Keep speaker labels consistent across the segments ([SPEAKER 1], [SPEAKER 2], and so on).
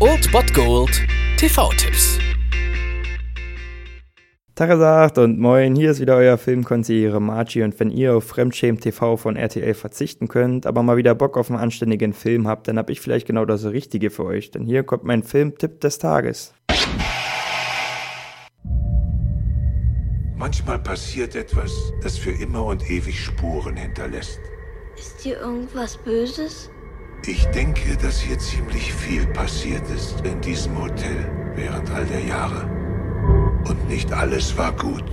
[SPEAKER 1] Old Bot Gold TV-Tipps.
[SPEAKER 2] Tagesagt und moin, hier ist wieder euer Filmkonsigliere Margie und wenn ihr auf Fremdschämen TV von RTL verzichten könnt, aber mal wieder Bock auf einen anständigen Film habt, dann hab ich vielleicht genau das Richtige für euch, denn hier kommt mein Filmtipp des Tages.
[SPEAKER 3] Manchmal passiert etwas, das für immer und ewig Spuren hinterlässt.
[SPEAKER 4] Ist hier irgendwas Böses?
[SPEAKER 3] Ich denke, dass hier ziemlich viel passiert ist in diesem Hotel während all der Jahre. Und nicht alles war gut.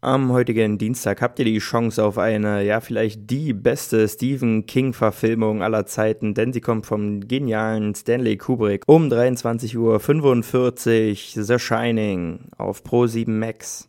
[SPEAKER 2] Am heutigen Dienstag habt ihr die Chance auf eine, ja, vielleicht die beste Stephen King-Verfilmung aller Zeiten, denn sie kommt vom genialen Stanley Kubrick um 23.45 Uhr The Shining auf Pro 7 Max.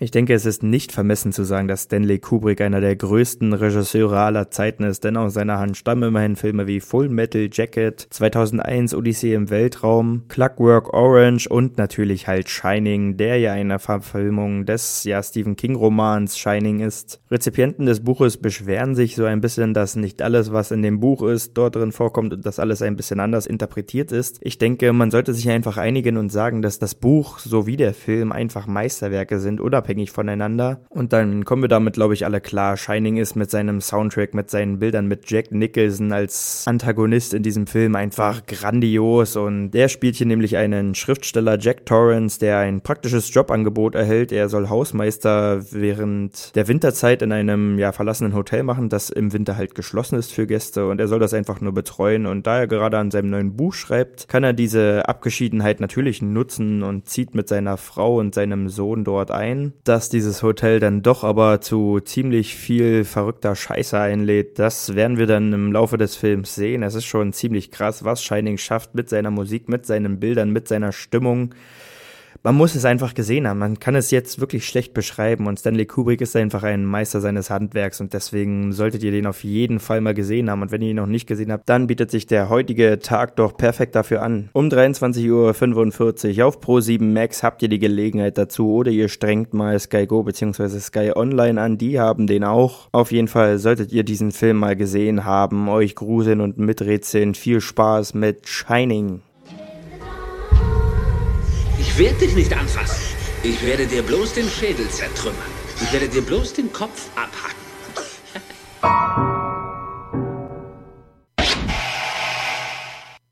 [SPEAKER 2] Ich denke, es ist nicht vermessen zu sagen, dass Stanley Kubrick einer der größten Regisseure aller Zeiten ist, denn aus seiner Hand stammen immerhin Filme wie Full Metal Jacket, 2001 Odyssee im Weltraum, Clockwork Orange und natürlich halt Shining, der ja eine Verfilmung des ja Stephen King Romans Shining ist. Rezipienten des Buches beschweren sich so ein bisschen, dass nicht alles, was in dem Buch ist, dort drin vorkommt und dass alles ein bisschen anders interpretiert ist. Ich denke, man sollte sich einfach einigen und sagen, dass das Buch sowie der Film einfach Meisterwerke sind, oder unabhängig voneinander. Und dann kommen wir damit, glaube ich, alle klar. Shining ist mit seinem Soundtrack, mit seinen Bildern, mit Jack Nicholson als Antagonist in diesem Film einfach grandios. Und der spielt hier nämlich einen Schriftsteller, Jack Torrance, der ein praktisches Jobangebot erhält. Er soll Hausmeister während der Winterzeit in einem ja, verlassenen Hotel machen, das im Winter halt geschlossen ist für Gäste. Und er soll das einfach nur betreuen. Und da er gerade an seinem neuen Buch schreibt, kann er diese Abgeschiedenheit natürlich nutzen und zieht mit seiner Frau und seinem Sohn dort ein dass dieses Hotel dann doch aber zu ziemlich viel verrückter Scheiße einlädt. Das werden wir dann im Laufe des Films sehen. Es ist schon ziemlich krass, was Shining schafft mit seiner Musik, mit seinen Bildern, mit seiner Stimmung man muss es einfach gesehen haben. Man kann es jetzt wirklich schlecht beschreiben und Stanley Kubrick ist einfach ein Meister seines Handwerks und deswegen solltet ihr den auf jeden Fall mal gesehen haben. Und wenn ihr ihn noch nicht gesehen habt, dann bietet sich der heutige Tag doch perfekt dafür an. Um 23.45 Uhr auf Pro7 Max habt ihr die Gelegenheit dazu oder ihr strengt mal Sky Go bzw. Sky Online an. Die haben den auch. Auf jeden Fall solltet ihr diesen Film mal gesehen haben, euch gruseln und miträtseln. Viel Spaß mit Shining.
[SPEAKER 5] Ich werde dich nicht anfassen. Ich werde dir bloß den Schädel zertrümmern. Ich werde dir bloß den Kopf abhacken.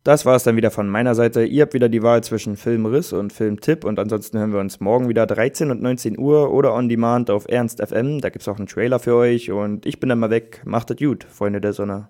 [SPEAKER 2] Das war es dann wieder von meiner Seite. Ihr habt wieder die Wahl zwischen Filmriss und Filmtipp und ansonsten hören wir uns morgen wieder 13 und 19 Uhr oder on demand auf Ernst FM. Da gibt es auch einen Trailer für euch und ich bin dann mal weg. Macht es gut, Freunde der Sonne.